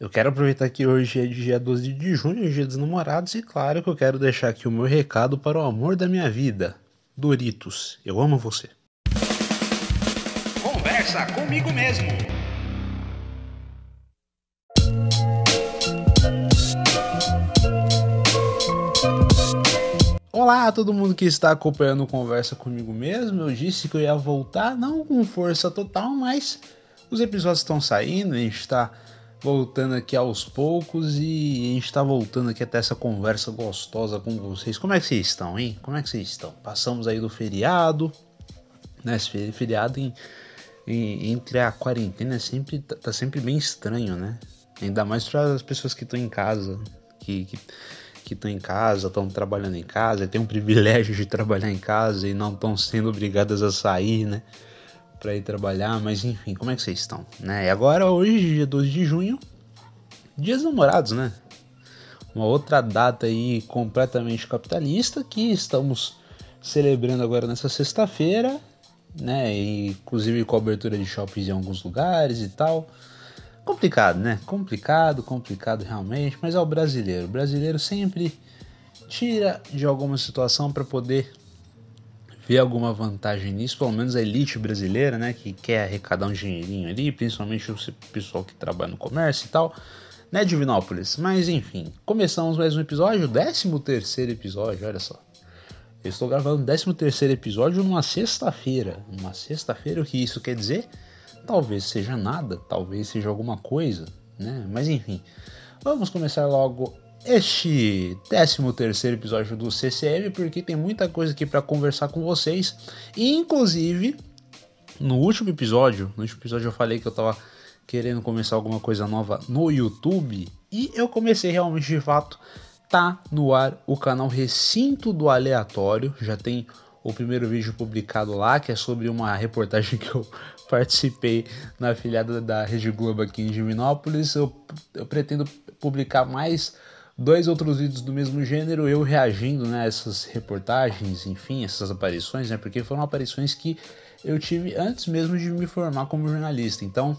Eu quero aproveitar que hoje é dia 12 de junho, dia dos namorados, e claro que eu quero deixar aqui o meu recado para o amor da minha vida. Doritos, eu amo você. Conversa comigo mesmo. Olá a todo mundo que está acompanhando Conversa Comigo Mesmo. Eu disse que eu ia voltar, não com força total, mas os episódios estão saindo, a gente está voltando aqui aos poucos e a gente está voltando aqui até essa conversa gostosa com vocês. Como é que vocês estão, hein? Como é que vocês estão? Passamos aí do feriado, né? Esse feriado em, em, entre a quarentena é sempre, tá, tá sempre bem estranho, né? Ainda mais para as pessoas que estão em casa, que, que que estão em casa, estão trabalhando em casa, têm um privilégio de trabalhar em casa e não estão sendo obrigadas a sair, né? Para ir trabalhar, mas enfim, como é que vocês estão? Né? E agora, hoje, dia 12 de junho, Dia dos Namorados, né? Uma outra data aí completamente capitalista que estamos celebrando agora nessa sexta-feira, né? Inclusive com abertura de shoppings em alguns lugares e tal. Complicado, né? Complicado, complicado realmente, mas é o brasileiro. O brasileiro sempre tira de alguma situação para poder vê alguma vantagem nisso, pelo menos a elite brasileira, né, que quer arrecadar um dinheirinho ali, principalmente o pessoal que trabalha no comércio e tal, né, Divinópolis. Mas enfim, começamos mais um episódio, o 13 terceiro episódio, olha só. Eu estou gravando o 13 terceiro episódio numa sexta-feira. Numa sexta-feira, o que isso quer dizer? Talvez seja nada, talvez seja alguma coisa, né? Mas enfim, vamos começar logo este 13 terceiro episódio do CCM, porque tem muita coisa aqui para conversar com vocês. E, inclusive, no último episódio, no último episódio eu falei que eu tava querendo começar alguma coisa nova no YouTube. E eu comecei realmente de fato. Tá no ar o canal Recinto do Aleatório. Já tem o primeiro vídeo publicado lá, que é sobre uma reportagem que eu participei na afiliada da Rede Globo aqui em Divinópolis. Eu, eu pretendo publicar mais dois outros vídeos do mesmo gênero, eu reagindo né, a essas reportagens, enfim, essas aparições, né, porque foram aparições que eu tive antes mesmo de me formar como jornalista. Então,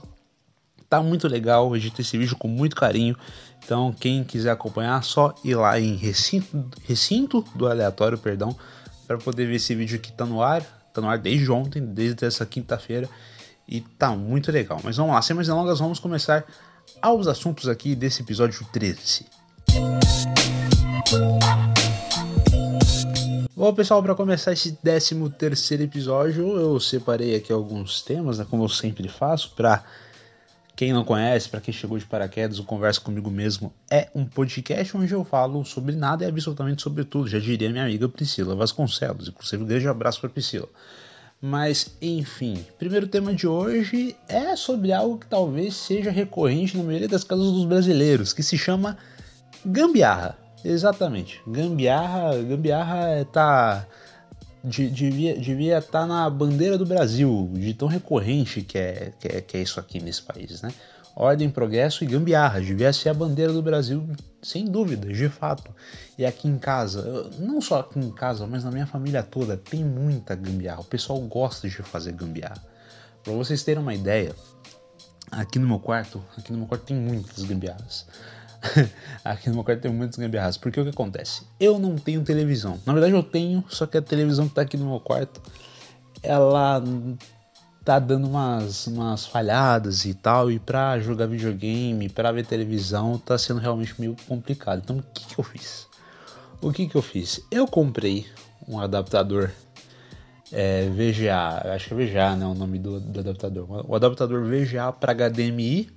tá muito legal, eu edito esse vídeo com muito carinho. Então, quem quiser acompanhar, só ir lá em recinto, recinto do aleatório, perdão, para poder ver esse vídeo que tá no ar. Tá no ar desde ontem, desde essa quinta-feira, e tá muito legal. Mas vamos lá, sem mais delongas, vamos começar aos assuntos aqui desse episódio 13. Bom, pessoal, para começar esse 13 terceiro episódio, eu separei aqui alguns temas, né, como eu sempre faço, para quem não conhece, para quem chegou de paraquedas, o Conversa Comigo Mesmo é um podcast onde eu falo sobre nada e absolutamente sobre tudo, já diria minha amiga Priscila Vasconcelos, inclusive um grande abraço para Priscila. Mas, enfim, primeiro tema de hoje é sobre algo que talvez seja recorrente na maioria das casas dos brasileiros, que se chama Gambiarra, exatamente. Gambiarra, gambiarra tá devia devia estar tá na bandeira do Brasil, de tão recorrente que é, que é, que é isso aqui nesse país, né? Ordem, progresso e gambiarra devia ser a bandeira do Brasil, sem dúvida, de fato. E aqui em casa, não só aqui em casa, mas na minha família toda, tem muita gambiarra. O pessoal gosta de fazer gambiarra. Para vocês terem uma ideia, aqui no meu quarto, aqui no meu quarto tem muitas gambiarras. aqui no meu quarto tem muitos gambiarras. Porque o que acontece? Eu não tenho televisão. Na verdade eu tenho, só que a televisão que tá aqui no meu quarto, ela tá dando umas, umas falhadas e tal. E pra jogar videogame, pra ver televisão, tá sendo realmente meio complicado. Então o que, que eu fiz? O que, que eu fiz? Eu comprei um adaptador é, VGA, acho que é VGA, né? O nome do, do adaptador. O adaptador VGA para HDMI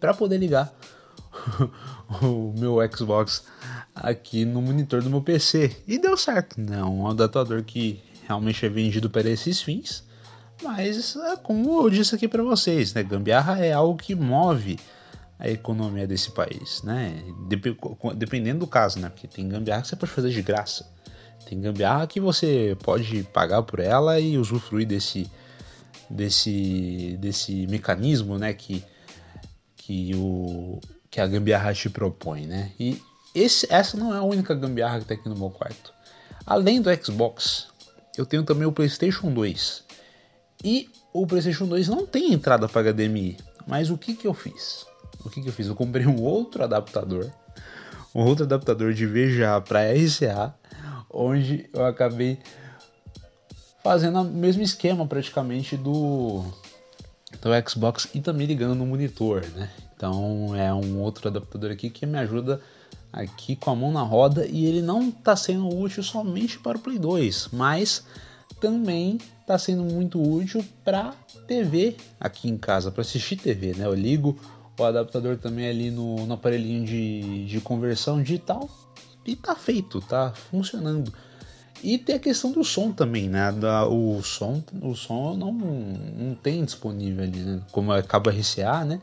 para poder ligar o meu Xbox aqui no monitor do meu PC. E deu certo, né? Um adaptador que realmente é vendido para esses fins. Mas, é como eu disse aqui para vocês, né? Gambiarra é algo que move a economia desse país, né? Dependendo do caso, né? Porque tem gambiarra que você pode fazer de graça. Tem gambiarra que você pode pagar por ela e usufruir desse, desse, desse mecanismo, né? Que, que o, que a gambiarra te propõe, né? E esse, essa não é a única gambiarra que está aqui no meu quarto. Além do Xbox, eu tenho também o PlayStation 2. E o PlayStation 2 não tem entrada para HDMI. Mas o que, que eu fiz? o que, que eu fiz? Eu comprei um outro adaptador, um outro adaptador de VGA para RCA, onde eu acabei fazendo o mesmo esquema praticamente do, do Xbox e também ligando no monitor, né? Então é um outro adaptador aqui que me ajuda aqui com a mão na roda e ele não está sendo útil somente para o Play 2, mas também está sendo muito útil para TV aqui em casa, para assistir TV, né? Eu ligo o adaptador também ali no, no aparelhinho de, de conversão digital e tá feito, tá funcionando. E tem a questão do som também, né? Da, o som, o som não, não tem disponível ali, né? Como é cabo RCA, né?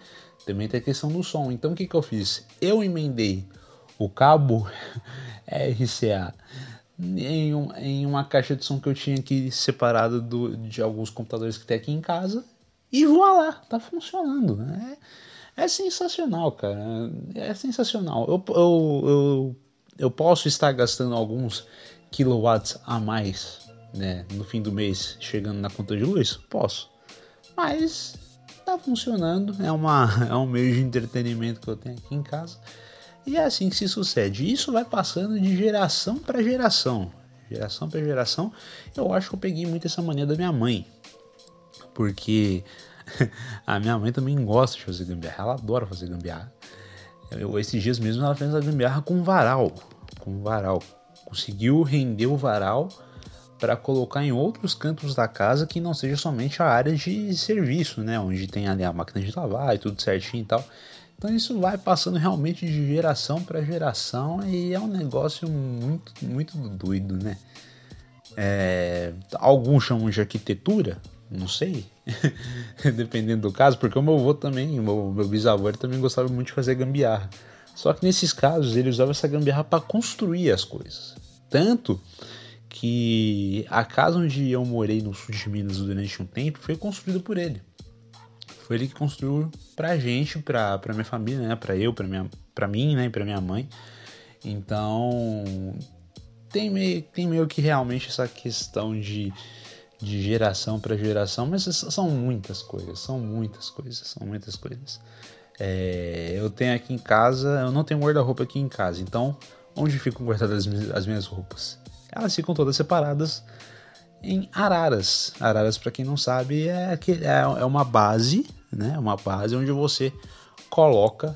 Também tem a questão do som. Então o que, que eu fiz? Eu emendei o cabo RCA em, um, em uma caixa de som que eu tinha aqui separado do, de alguns computadores que tem aqui em casa e voilá, tá funcionando. Né? É, é sensacional, cara. É sensacional. Eu, eu, eu, eu posso estar gastando alguns kilowatts a mais né, no fim do mês, chegando na conta de luz? Posso. Mas tá funcionando. É, uma, é um meio de entretenimento que eu tenho aqui em casa. E é assim que se sucede. Isso vai passando de geração para geração. Geração para geração. Eu acho que eu peguei muito essa mania da minha mãe. Porque a minha mãe também gosta de fazer gambiarra. Ela adora fazer gambiarra. Eu, esses dias mesmo ela fez a gambiarra com varal. Com varal. Conseguiu render o varal para colocar em outros cantos da casa que não seja somente a área de serviço, né? Onde tem ali a máquina de lavar e tudo certinho e tal. Então isso vai passando realmente de geração para geração e é um negócio muito, muito doido, né? É, alguns chamam de arquitetura, não sei, dependendo do caso, porque o meu avô também, meu, meu bisavô também gostava muito de fazer gambiarra. Só que nesses casos ele usava essa gambiarra para construir as coisas. Tanto que a casa onde eu morei no sul de Minas durante um tempo foi construída por ele. Foi ele que construiu pra gente, pra, pra minha família, né? Pra eu, pra, minha, pra mim, né? E pra minha mãe. Então, tem meio, tem meio que realmente essa questão de, de geração para geração, mas são muitas coisas, são muitas coisas, são muitas coisas. É, eu tenho aqui em casa, eu não tenho guarda-roupa aqui em casa, então onde ficam guardadas as minhas roupas? Elas ficam todas separadas em araras. Araras, para quem não sabe, é, é, é uma base né? Uma base onde você coloca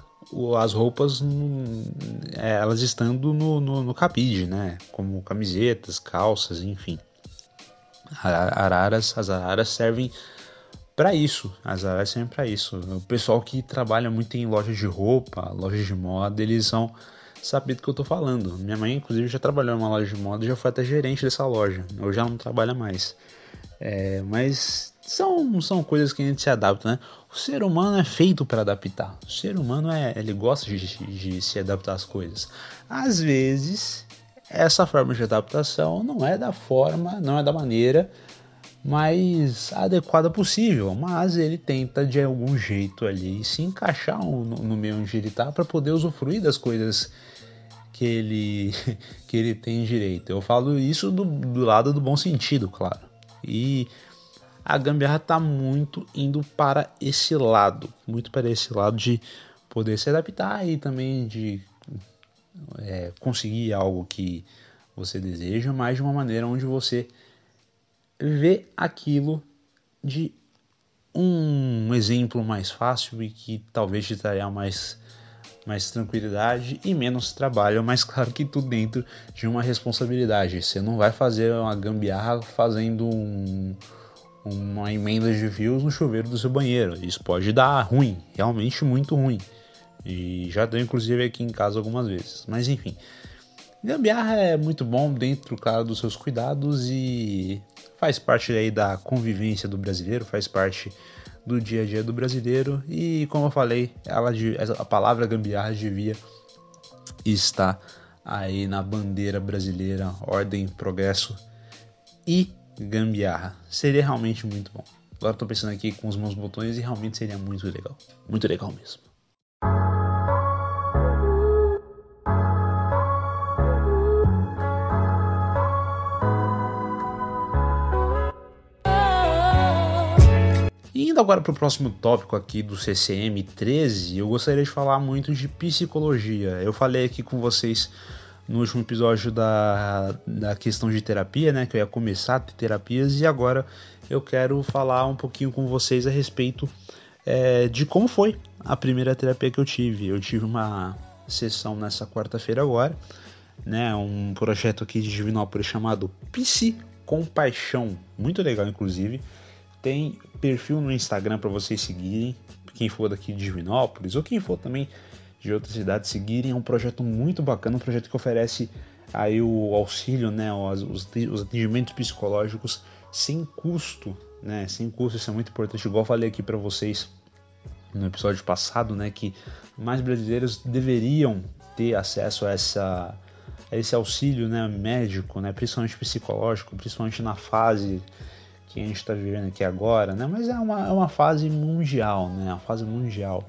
as roupas, é, elas estando no, no, no, cabide, né? Como camisetas, calças, enfim. Araras, as araras servem para isso. As araras servem para isso. O pessoal que trabalha muito em lojas de roupa, lojas de moda, eles são saber do que eu tô falando. Minha mãe, inclusive, já trabalhou em uma loja de moda já foi até gerente dessa loja. Hoje ela não trabalha mais. É, mas são, são coisas que a gente se adapta, né? O ser humano é feito para adaptar. O ser humano é, ele gosta de, de se adaptar às coisas. Às vezes, essa forma de adaptação não é da forma, não é da maneira mais adequada possível, mas ele tenta de algum jeito ali se encaixar no, no meio onde ele está para poder usufruir das coisas que ele que ele tem direito. Eu falo isso do, do lado do bom sentido, claro. E a gambiarra está muito indo para esse lado, muito para esse lado de poder se adaptar e também de é, conseguir algo que você deseja, mas de uma maneira onde você vê aquilo de um exemplo mais fácil e que talvez te traria mais, mais tranquilidade e menos trabalho, mas claro que tudo dentro de uma responsabilidade. Você não vai fazer uma gambiarra fazendo um uma emenda de fios no chuveiro do seu banheiro. Isso pode dar ruim, realmente muito ruim. E já deu inclusive aqui em casa algumas vezes. Mas enfim, gambiarra é muito bom dentro, claro, dos seus cuidados e faz parte aí da convivência do brasileiro, faz parte do dia a dia do brasileiro. E como eu falei, ela, a palavra gambiarra devia estar aí na bandeira brasileira, ordem, progresso e gambiarra. Seria realmente muito bom. Agora estou pensando aqui com os meus botões e realmente seria muito legal. Muito legal mesmo. Agora para o próximo tópico aqui do CCM 13, eu gostaria de falar muito de psicologia. Eu falei aqui com vocês no último episódio da, da questão de terapia, né? Que eu ia começar terapias e agora eu quero falar um pouquinho com vocês a respeito é, de como foi a primeira terapia que eu tive. Eu tive uma sessão nessa quarta-feira agora, né? Um projeto aqui de Divinópolis chamado Psi Compaixão, muito legal inclusive. Tem perfil no Instagram para vocês seguirem, quem for daqui de Divinópolis ou quem for também de outras cidades seguirem. É um projeto muito bacana, um projeto que oferece aí o auxílio, né, os, os atendimentos psicológicos sem custo, né, sem custo, isso é muito importante. Igual falei aqui para vocês no episódio passado, né, que mais brasileiros deveriam ter acesso a essa a esse auxílio, né, médico, né, principalmente psicológico, principalmente na fase que a gente está vivendo aqui agora, né, mas é uma, é uma fase mundial, né, uma fase mundial.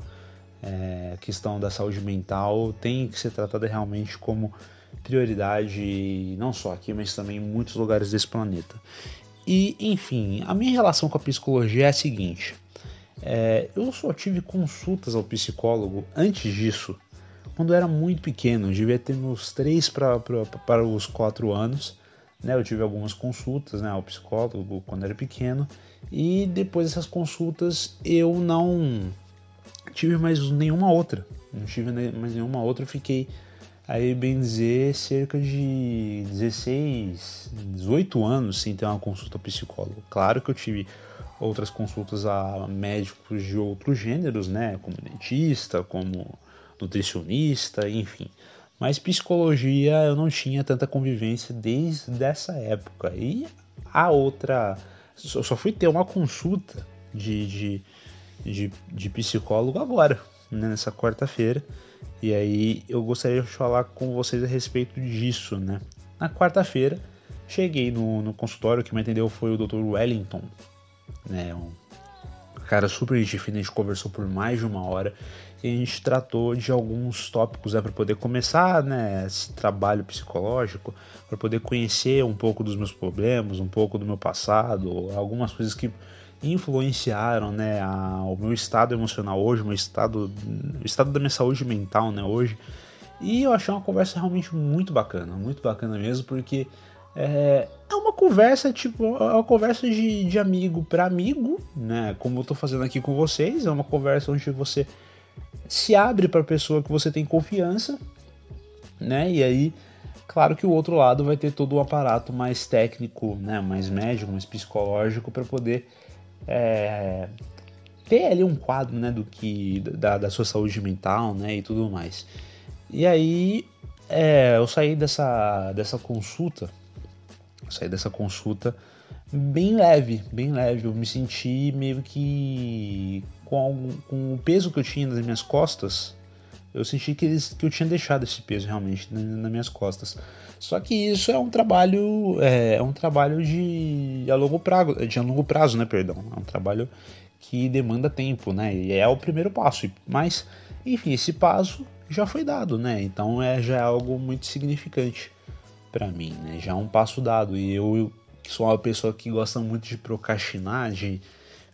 É, questão da saúde mental tem que ser tratada realmente como prioridade, não só aqui, mas também em muitos lugares desse planeta. E, enfim, a minha relação com a psicologia é a seguinte: é, eu só tive consultas ao psicólogo antes disso, quando eu era muito pequeno, devia ter uns 3 para os 4 anos. Né, eu tive algumas consultas né, ao psicólogo quando era pequeno, e depois dessas consultas eu não tive mais nenhuma outra. Não tive mais nenhuma outra. Fiquei aí, bem dizer, cerca de 16, 18 anos sem ter uma consulta psicólogo. Claro que eu tive outras consultas a médicos de outros gêneros, né? Como dentista, como nutricionista, enfim. Mas psicologia eu não tinha tanta convivência desde essa época. E a outra. Eu só fui ter uma consulta de, de de, de psicólogo agora, né, nessa quarta-feira. E aí eu gostaria de falar com vocês a respeito disso, né? Na quarta-feira, cheguei no, no, consultório, que me atendeu foi o Dr. Wellington, né? Um cara super gente fina, a gente conversou por mais de uma hora a gente tratou de alguns tópicos né, para poder começar né, esse trabalho psicológico, para poder conhecer um pouco dos meus problemas, um pouco do meu passado, algumas coisas que influenciaram né, a, o meu estado emocional hoje, o meu estado, o estado da minha saúde mental né, hoje. E eu achei uma conversa realmente muito bacana, muito bacana mesmo, porque é, é uma conversa, tipo, é uma conversa de, de amigo para amigo, né? Como eu tô fazendo aqui com vocês, é uma conversa onde você se abre para pessoa que você tem confiança, né? E aí, claro que o outro lado vai ter todo o aparato mais técnico, né? Mais médico, mais psicológico para poder é, ter ali um quadro né, do que da, da, sua saúde mental né, e tudo mais. E aí é, eu saí dessa, dessa consulta, saí dessa consulta bem leve, bem leve. Eu me senti meio que com, com o peso que eu tinha nas minhas costas, eu senti que, eles, que eu tinha deixado esse peso realmente nas, nas minhas costas. Só que isso é um trabalho é, é, um trabalho de a longo prazo, de a longo prazo, né, perdão. É um trabalho que demanda tempo, né? E é o primeiro passo. Mas, enfim, esse passo já foi dado, né? Então é já é algo muito significante para mim, né? Já é um passo dado. E eu, que sou uma pessoa que gosta muito de procrastinar, de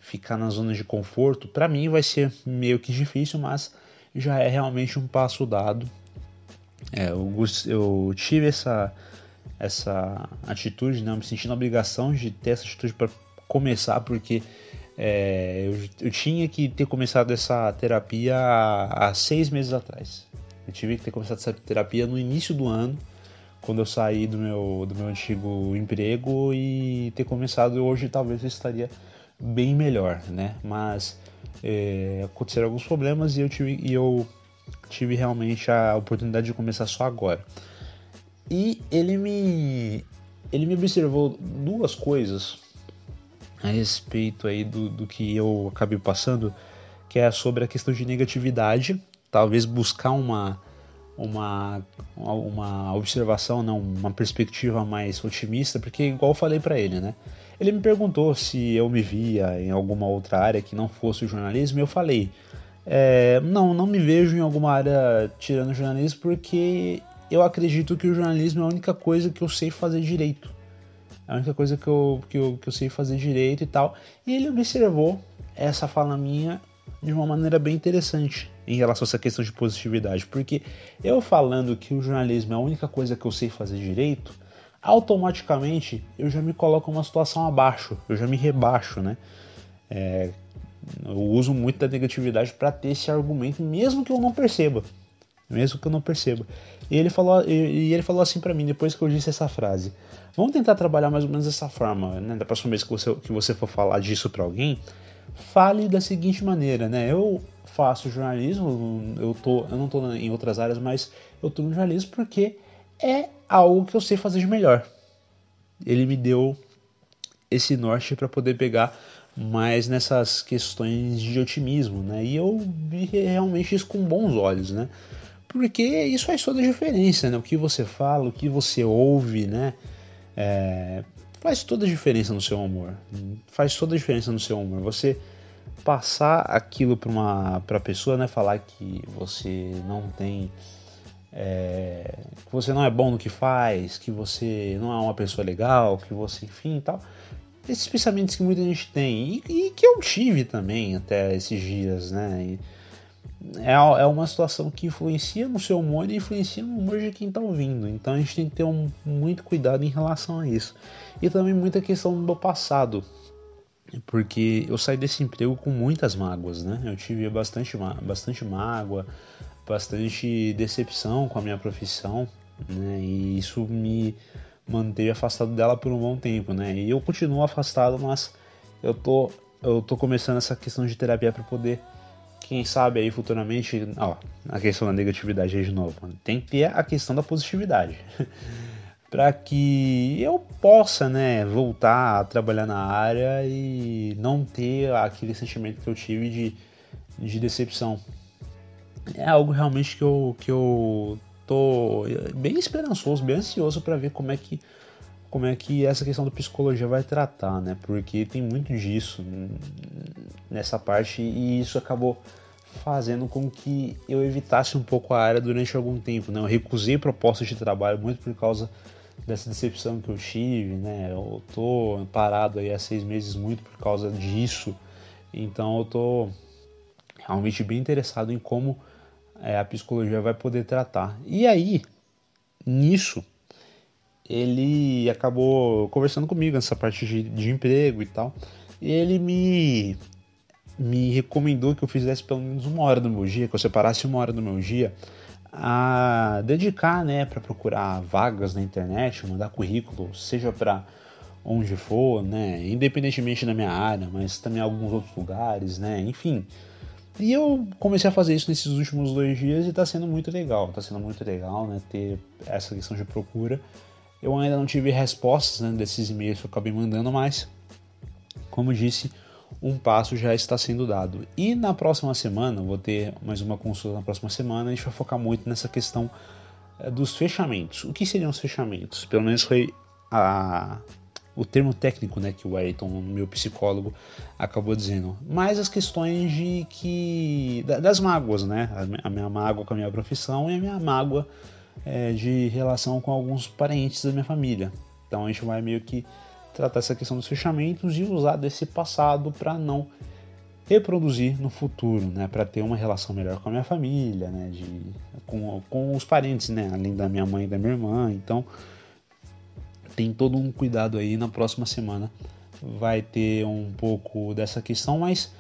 ficar na zona de conforto, para mim vai ser meio que difícil, mas já é realmente um passo dado. É, eu, eu tive essa, essa atitude, né? me senti na obrigação de ter essa atitude para começar, porque é, eu, eu, tinha que ter começado essa terapia há, há, seis meses atrás. Eu tive que ter começado essa terapia no início do ano, quando eu saí do meu, do meu antigo emprego e ter começado hoje talvez eu estaria bem melhor, né? Mas é, aconteceram alguns problemas e eu tive, e eu tive realmente a oportunidade de começar só agora. E ele me ele me observou duas coisas a respeito aí do, do que eu acabei passando, que é sobre a questão de negatividade, talvez buscar uma uma, uma observação, não, uma perspectiva mais otimista, porque igual eu falei para ele, né? Ele me perguntou se eu me via em alguma outra área que não fosse o jornalismo, e eu falei, é, não, não me vejo em alguma área tirando jornalismo, porque eu acredito que o jornalismo é a única coisa que eu sei fazer direito. É a única coisa que eu, que eu, que eu sei fazer direito e tal. E ele observou essa fala minha de uma maneira bem interessante em relação a essa questão de positividade, porque eu falando que o jornalismo é a única coisa que eu sei fazer direito, automaticamente eu já me coloco numa situação abaixo, eu já me rebaixo, né? É, eu uso muito da negatividade para ter esse argumento, mesmo que eu não perceba, mesmo que eu não perceba. E ele falou, e ele falou assim para mim depois que eu disse essa frase: Vamos tentar trabalhar mais ou menos dessa forma, né? Da próxima vez que você, que você for falar disso para alguém, fale da seguinte maneira, né? Eu faço jornalismo, eu, tô, eu não estou em outras áreas, mas eu estou no jornalismo porque é algo que eu sei fazer de melhor. Ele me deu esse norte para poder pegar mais nessas questões de otimismo, né? E eu vi realmente isso com bons olhos, né? Porque isso faz toda a diferença, né? O que você fala, o que você ouve, né? É, faz toda a diferença no seu humor. Faz toda a diferença no seu humor. Você passar aquilo para uma pra pessoa, né? Falar que você não tem. É, que você não é bom no que faz, que você não é uma pessoa legal, que você, enfim tal. Esses pensamentos que muita gente tem e, e que eu tive também até esses dias, né? E é, é uma situação que influencia no seu humor e influencia no humor de quem está ouvindo. Então a gente tem que ter um, muito cuidado em relação a isso. E também muita questão do passado, porque eu saí desse emprego com muitas mágoas, né? Eu tive bastante, bastante mágoa, bastante decepção com a minha profissão, né? E isso me manteve afastado dela por um bom tempo, né? E eu continuo afastado, mas eu tô eu tô começando essa questão de terapia para poder quem sabe aí futuramente, ó, a questão da negatividade aí de novo, tem que ter a questão da positividade. para que eu possa, né, voltar a trabalhar na área e não ter aquele sentimento que eu tive de, de decepção. É algo realmente que eu, que eu tô bem esperançoso, bem ansioso para ver como é que como é que essa questão da psicologia vai tratar, né? Porque tem muito disso nessa parte e isso acabou fazendo com que eu evitasse um pouco a área durante algum tempo, né? Eu recusei propostas de trabalho muito por causa dessa decepção que eu tive, né? Eu tô parado aí há seis meses muito por causa disso, então eu tô realmente bem interessado em como é, a psicologia vai poder tratar. E aí, nisso, ele acabou conversando comigo nessa parte de, de emprego e tal, e ele me me recomendou que eu fizesse pelo menos uma hora do meu dia, que eu separasse uma hora do meu dia a dedicar, né, para procurar vagas na internet, mandar currículo, seja para onde for, né, independentemente da minha área, mas também alguns outros lugares, né, enfim. E eu comecei a fazer isso nesses últimos dois dias e está sendo muito legal, está sendo muito legal, né, ter essa questão de procura. Eu ainda não tive respostas né, desses e-mails que eu acabei mandando, mas, como disse, um passo já está sendo dado. E na próxima semana, vou ter mais uma consulta na próxima semana, a gente vai focar muito nessa questão eh, dos fechamentos. O que seriam os fechamentos? Pelo menos foi a, o termo técnico né, que o Ayrton, meu psicólogo, acabou dizendo. Mas as questões de que. das mágoas, né? A minha mágoa com a minha profissão e a minha mágoa é, de relação com alguns parentes da minha família. Então a gente vai meio que tratar essa questão dos fechamentos e usar desse passado para não reproduzir no futuro, né, para ter uma relação melhor com a minha família, né, de, com, com os parentes, né, além da minha mãe e da minha irmã. Então, tem todo um cuidado aí. Na próxima semana vai ter um pouco dessa questão, mas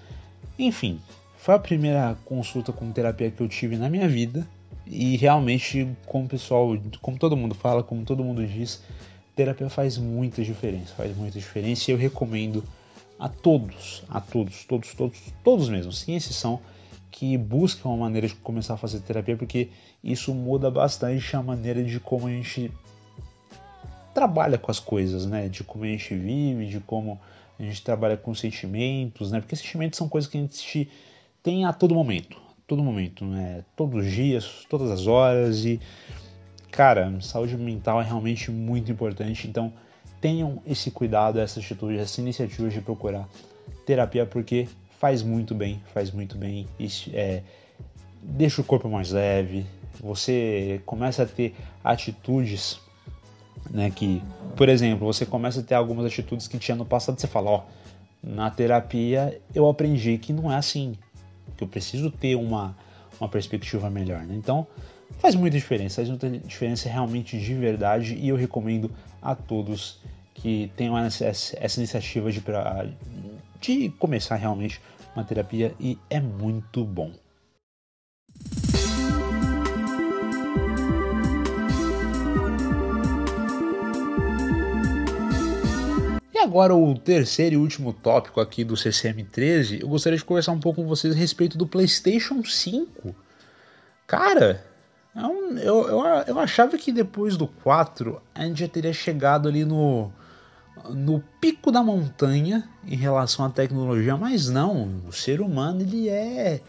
enfim, foi a primeira consulta com terapia que eu tive na minha vida e realmente, como o pessoal, como todo mundo fala, como todo mundo diz, terapia faz muita diferença, faz muita diferença e eu recomendo a todos, a todos, todos, todos, todos mesmo, sem exceção, que buscam uma maneira de começar a fazer terapia, porque isso muda bastante a maneira de como a gente trabalha com as coisas, né? De como a gente vive, de como a gente trabalha com sentimentos, né? Porque sentimentos são coisas que a gente tem a todo momento, todo momento, né? Todos os dias, todas as horas e cara, saúde mental é realmente muito importante, então tenham esse cuidado, essa atitude, essa iniciativa de procurar terapia, porque faz muito bem, faz muito bem, é, deixa o corpo mais leve, você começa a ter atitudes, né, que, por exemplo, você começa a ter algumas atitudes que tinha no passado, você fala, ó, na terapia eu aprendi que não é assim, que eu preciso ter uma, uma perspectiva melhor. Né? Então faz muita diferença, faz muita diferença realmente de verdade e eu recomendo a todos que tenham essa, iniciativa de, de começar realmente uma terapia e é muito bom. E agora o terceiro e último tópico aqui do CCM13, eu gostaria de conversar um pouco com vocês a respeito do PlayStation 5. Cara, eu, eu, eu, eu achava que depois do 4 a gente já teria chegado ali no, no pico da montanha em relação à tecnologia, mas não, o ser humano ele é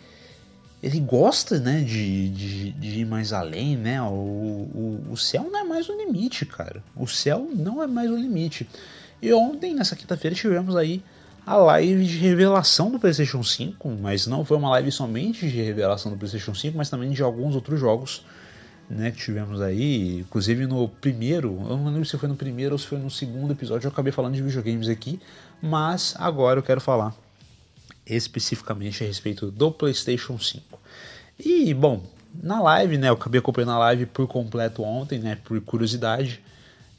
ele gosta né, de, de, de ir mais além, né? O, o, o céu não é mais o limite, cara. O céu não é mais o limite. E ontem, nessa quinta-feira, tivemos aí a live de revelação do PlayStation 5, mas não foi uma live somente de revelação do PlayStation 5, mas também de alguns outros jogos né, que tivemos aí. Inclusive no primeiro, eu não lembro se foi no primeiro ou se foi no segundo episódio, eu acabei falando de videogames aqui, mas agora eu quero falar especificamente a respeito do PlayStation 5. E bom, na live, né, eu acabei acompanhando a live por completo ontem, né, por curiosidade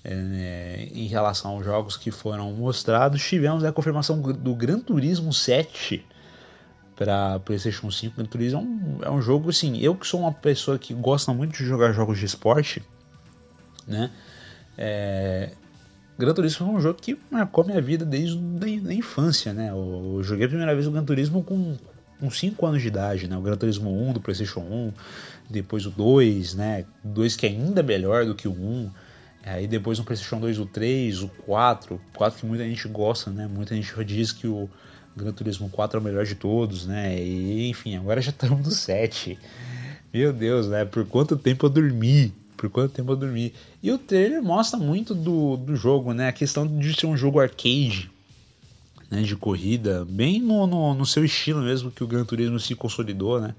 é, em relação aos jogos que foram mostrados. Tivemos a confirmação do Gran Turismo 7 para PlayStation 5. Gran Turismo é um, é um, jogo assim. Eu que sou uma pessoa que gosta muito de jogar jogos de esporte, né? É, Gran Turismo é um jogo que marcou minha vida desde a infância, né? Eu, eu joguei a primeira vez o Gran Turismo com, com 5 anos de idade, né? O Gran Turismo 1 do PlayStation 1, depois o 2, né? 2 que é ainda melhor do que o 1. Aí depois no PlayStation 2 o 3, o 4, o 4 que muita gente gosta, né? Muita gente diz que o Gran Turismo 4 é o melhor de todos, né? E enfim, agora já estamos no 7. Meu Deus, né? Por quanto tempo eu dormi? Por quanto tempo eu dormi? E o trailer mostra muito do, do jogo, né? A questão de ser um jogo arcade, né? De corrida, bem no, no, no seu estilo mesmo que o Gran Turismo se consolidou, né?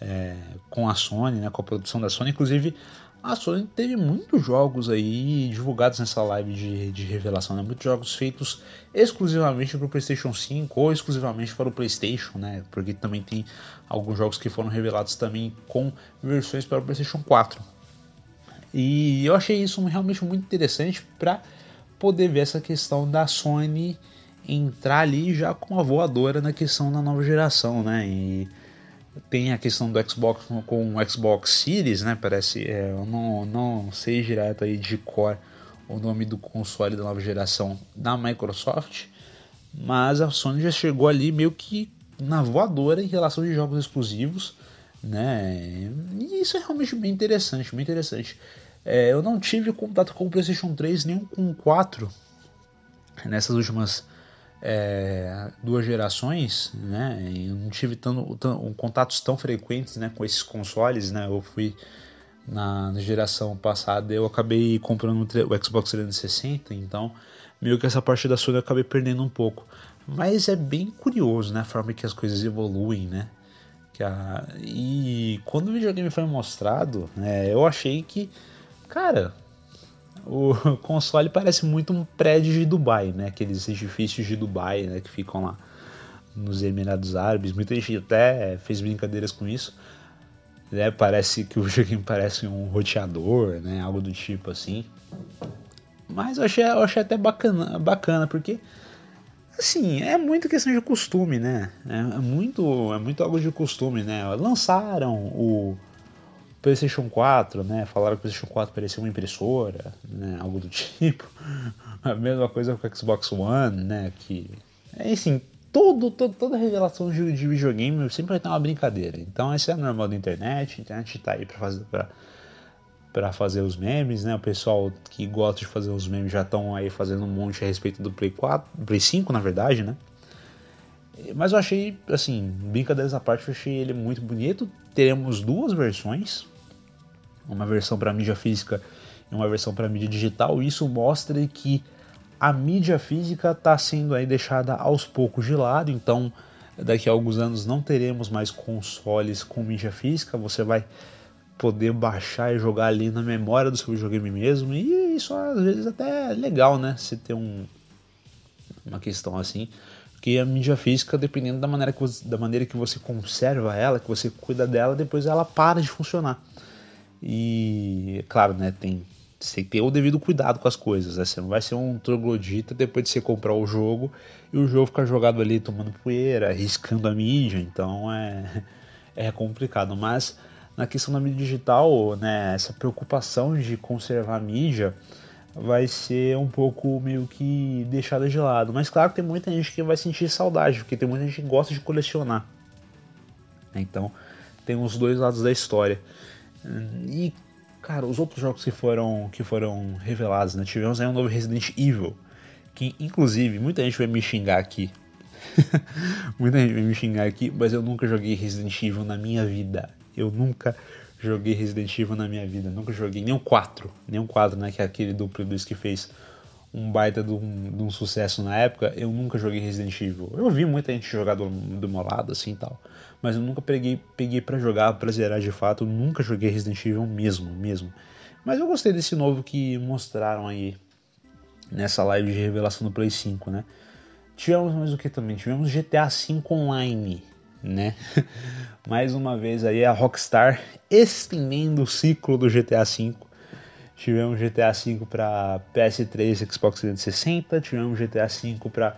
É, com a Sony, né? Com a produção da Sony, inclusive a Sony teve muitos jogos aí divulgados nessa live de, de revelação, né? Muitos jogos feitos exclusivamente para o PlayStation 5 ou exclusivamente para o PlayStation, né? Porque também tem alguns jogos que foram revelados também com versões para o PlayStation 4. E eu achei isso realmente muito interessante para poder ver essa questão da Sony entrar ali já com a voadora na questão da nova geração, né? E tem a questão do Xbox com o Xbox Series, né? Parece, é, eu não, não sei direto aí de cor o nome do console da nova geração da Microsoft, mas a Sony já chegou ali meio que na voadora em relação de jogos exclusivos, né? E isso é realmente bem interessante, bem interessante. É, eu não tive contato com o PlayStation 3 nem com o 4 nessas últimas é, duas gerações, né? Eu não tive tão, tão, contatos tão frequentes, né, com esses consoles, né? Eu fui na, na geração passada, eu acabei comprando o Xbox 360, então meio que essa parte da Sony eu acabei perdendo um pouco. Mas é bem curioso, né, a forma que as coisas evoluem, né? Que a... E quando o videogame foi mostrado, né, eu achei que, cara, o console parece muito um prédio de Dubai, né? Aqueles edifícios de Dubai, né? Que ficam lá nos Emirados Árabes. Muita gente até fez brincadeiras com isso. Né? Parece que o joguinho parece um roteador, né? Algo do tipo assim. Mas eu achei, eu achei até bacana, bacana, porque assim, é muito questão de costume, né? É muito, é muito algo de costume, né? Lançaram o PlayStation 4, né? Falaram que o PlayStation 4 parecia uma impressora, né? Algo do tipo. A mesma coisa com o Xbox One, né? Que, enfim, todo, todo, toda revelação de, de videogame sempre vai ter uma brincadeira. Então, esse é normal da internet. A internet tá aí para fazer para fazer os memes, né? O pessoal que gosta de fazer os memes já estão aí fazendo um monte a respeito do Play 4, Play 5, na verdade, né? Mas eu achei, assim, brincadeiras à parte, eu achei ele muito bonito. Teremos duas versões, uma versão para mídia física e uma versão para mídia digital. Isso mostra que a mídia física está sendo aí deixada aos poucos de lado, então daqui a alguns anos não teremos mais consoles com mídia física, você vai poder baixar e jogar ali na memória do seu videogame mesmo, e isso às vezes até é legal, né? Se ter um, uma questão assim, Porque a mídia física, dependendo da maneira, que você, da maneira que você conserva ela, que você cuida dela, depois ela para de funcionar. E, claro, né, tem, tem que ter o devido cuidado com as coisas. Né? Você não vai ser um troglodita depois de você comprar o jogo e o jogo ficar jogado ali tomando poeira, riscando a mídia. Então é, é complicado. Mas na questão da mídia digital, né, essa preocupação de conservar a mídia vai ser um pouco meio que deixada de lado. Mas claro que tem muita gente que vai sentir saudade, porque tem muita gente que gosta de colecionar. Então tem os dois lados da história. E cara, os outros jogos que foram que foram revelados, né? Tivemos aí um novo Resident Evil, que inclusive muita gente vai me xingar aqui. muita gente vai me xingar aqui, mas eu nunca joguei Resident Evil na minha vida. Eu nunca joguei Resident Evil na minha vida. Nunca joguei nem o 4. Nem o 4, né? Que é aquele duplo dos que fez um baita de um, de um, sucesso na época. Eu nunca joguei Resident Evil. Eu vi muita gente jogar do, do meu lado, assim tal. Mas eu nunca peguei, peguei para jogar, pra zerar de fato. Eu nunca joguei Resident Evil mesmo, mesmo. Mas eu gostei desse novo que mostraram aí nessa live de revelação do Play 5, né? Tivemos mais o que também? Tivemos GTA V Online né? Mais uma vez aí a Rockstar estendendo o ciclo do GTA V. Tivemos GTA V para PS3, Xbox 360, tivemos GTA V para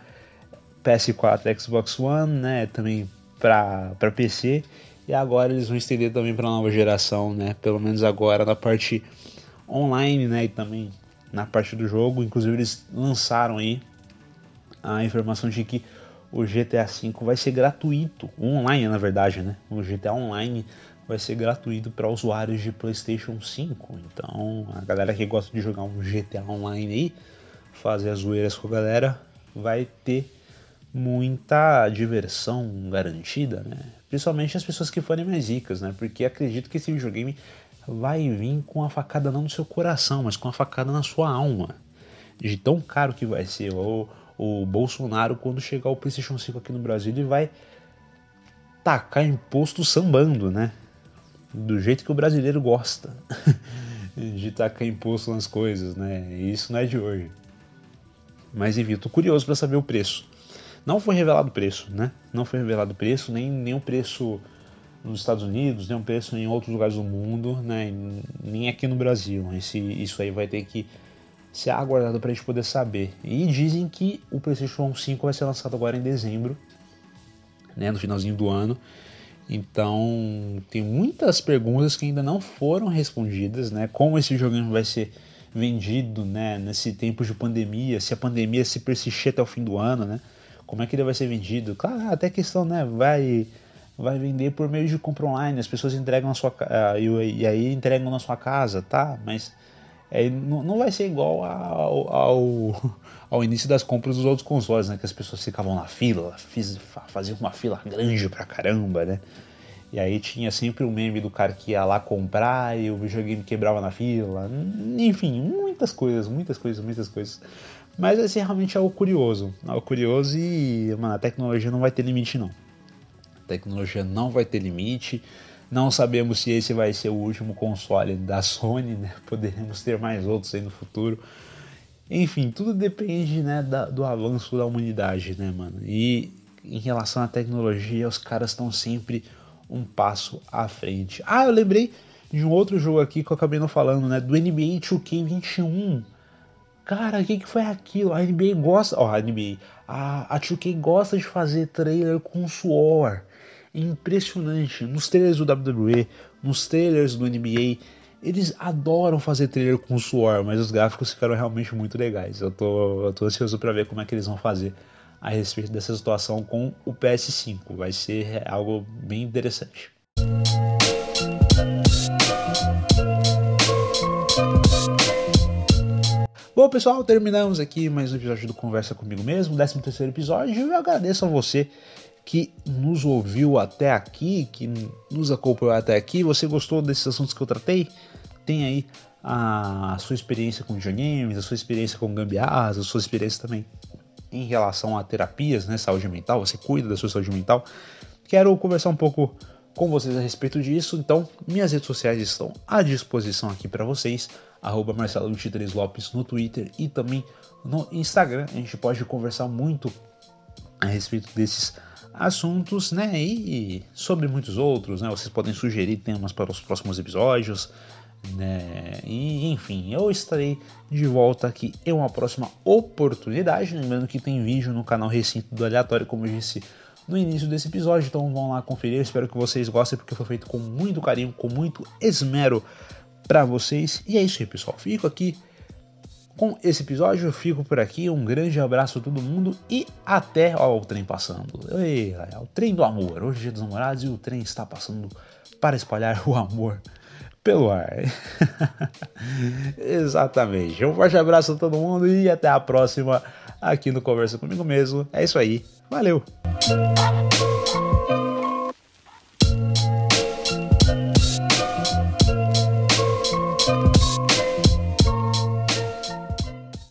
PS4, Xbox One, né? Também para PC. E agora eles vão estender também para a nova geração, né? Pelo menos agora na parte online, né? E também na parte do jogo. Inclusive eles lançaram aí a informação de que o GTA V vai ser gratuito, online na verdade, né? O GTA Online vai ser gratuito para usuários de PlayStation 5. Então, a galera que gosta de jogar um GTA Online aí, fazer as zoeiras com a galera, vai ter muita diversão garantida, né? Principalmente as pessoas que forem mais ricas, né? Porque acredito que esse videogame vai vir com a facada não no seu coração, mas com a facada na sua alma. De tão caro que vai ser. Ou o Bolsonaro, quando chegar o PlayStation 5 aqui no Brasil, ele vai tacar imposto sambando, né? Do jeito que o brasileiro gosta de tacar imposto nas coisas, né? E isso não é de hoje. Mas enfim, tô curioso para saber o preço. Não foi revelado o preço, né? Não foi revelado o preço, nem, nem o preço nos Estados Unidos, nem o preço em outros lugares do mundo, né? Nem aqui no Brasil. Esse, isso aí vai ter que se é aguardado para a gente poder saber. E dizem que o PlayStation 5 vai ser lançado agora em dezembro, né, no finalzinho do ano. Então, tem muitas perguntas que ainda não foram respondidas, né? Como esse joguinho vai ser vendido, né, nesse tempo de pandemia, se a pandemia se persistir até o fim do ano, né? Como é que ele vai ser vendido? Claro, até questão, né, vai vai vender por meio de compra online, as pessoas entregam na sua e aí entregam na sua casa, tá? Mas é, não, não, vai ser igual ao, ao, ao, início das compras dos outros consoles, né? Que as pessoas ficavam na fila, fiz, faziam uma fila grande pra caramba, né? E aí tinha sempre o meme do cara que ia lá comprar e o videogame quebrava na fila. Enfim, muitas coisas, muitas coisas, muitas coisas. Mas esse realmente é o curioso. É o curioso e, mano, a tecnologia não vai ter limite não. A tecnologia não vai ter limite. Não sabemos se esse vai ser o último console da Sony, né? Poderemos ter mais outros aí no futuro. Enfim, tudo depende, né, da, do avanço da humanidade, né, mano? E em relação à tecnologia, os caras estão sempre um passo à frente. Ah, eu lembrei de um outro jogo aqui que eu acabei não falando, né? Do NBA 2K21. Cara, o que, que foi aquilo? A NBA gosta. Ó, a NBA. A, a 2K gosta de fazer trailer com suor impressionante. Nos trailers do WWE, nos trailers do NBA, eles adoram fazer trailer com suor, mas os gráficos ficaram realmente muito legais. Eu tô, eu tô ansioso para ver como é que eles vão fazer a respeito dessa situação com o PS5. Vai ser algo bem interessante. Bom, pessoal, terminamos aqui mais um episódio do Conversa Comigo Mesmo, 13 terceiro episódio, eu agradeço a você que nos ouviu até aqui, que nos acompanhou até aqui. Você gostou desses assuntos que eu tratei? Tem aí a sua experiência com videogames, a sua experiência com gambiarras, a sua experiência também em relação a terapias, né, saúde mental, você cuida da sua saúde mental. Quero conversar um pouco com vocês a respeito disso, então minhas redes sociais estão à disposição aqui para vocês, arroba Marcelo 23 Lopes no Twitter e também no Instagram. A gente pode conversar muito a respeito desses assuntos, né? E sobre muitos outros, né? Vocês podem sugerir temas para os próximos episódios, né? E enfim, eu estarei de volta aqui em uma próxima oportunidade. Lembrando que tem vídeo no canal Recinto do Aleatório, como eu disse no início desse episódio, então vão lá conferir. espero que vocês gostem, porque foi feito com muito carinho, com muito esmero para vocês. E é isso aí, pessoal. Fico aqui com esse episódio. Eu fico por aqui. Um grande abraço a todo mundo e até. Ó, o trem passando. Ei, o trem do amor. Hoje é dia dos namorados e o trem está passando para espalhar o amor pelo ar. Exatamente. Um forte abraço a todo mundo e até a próxima aqui no Conversa Comigo Mesmo. É isso aí. Valeu!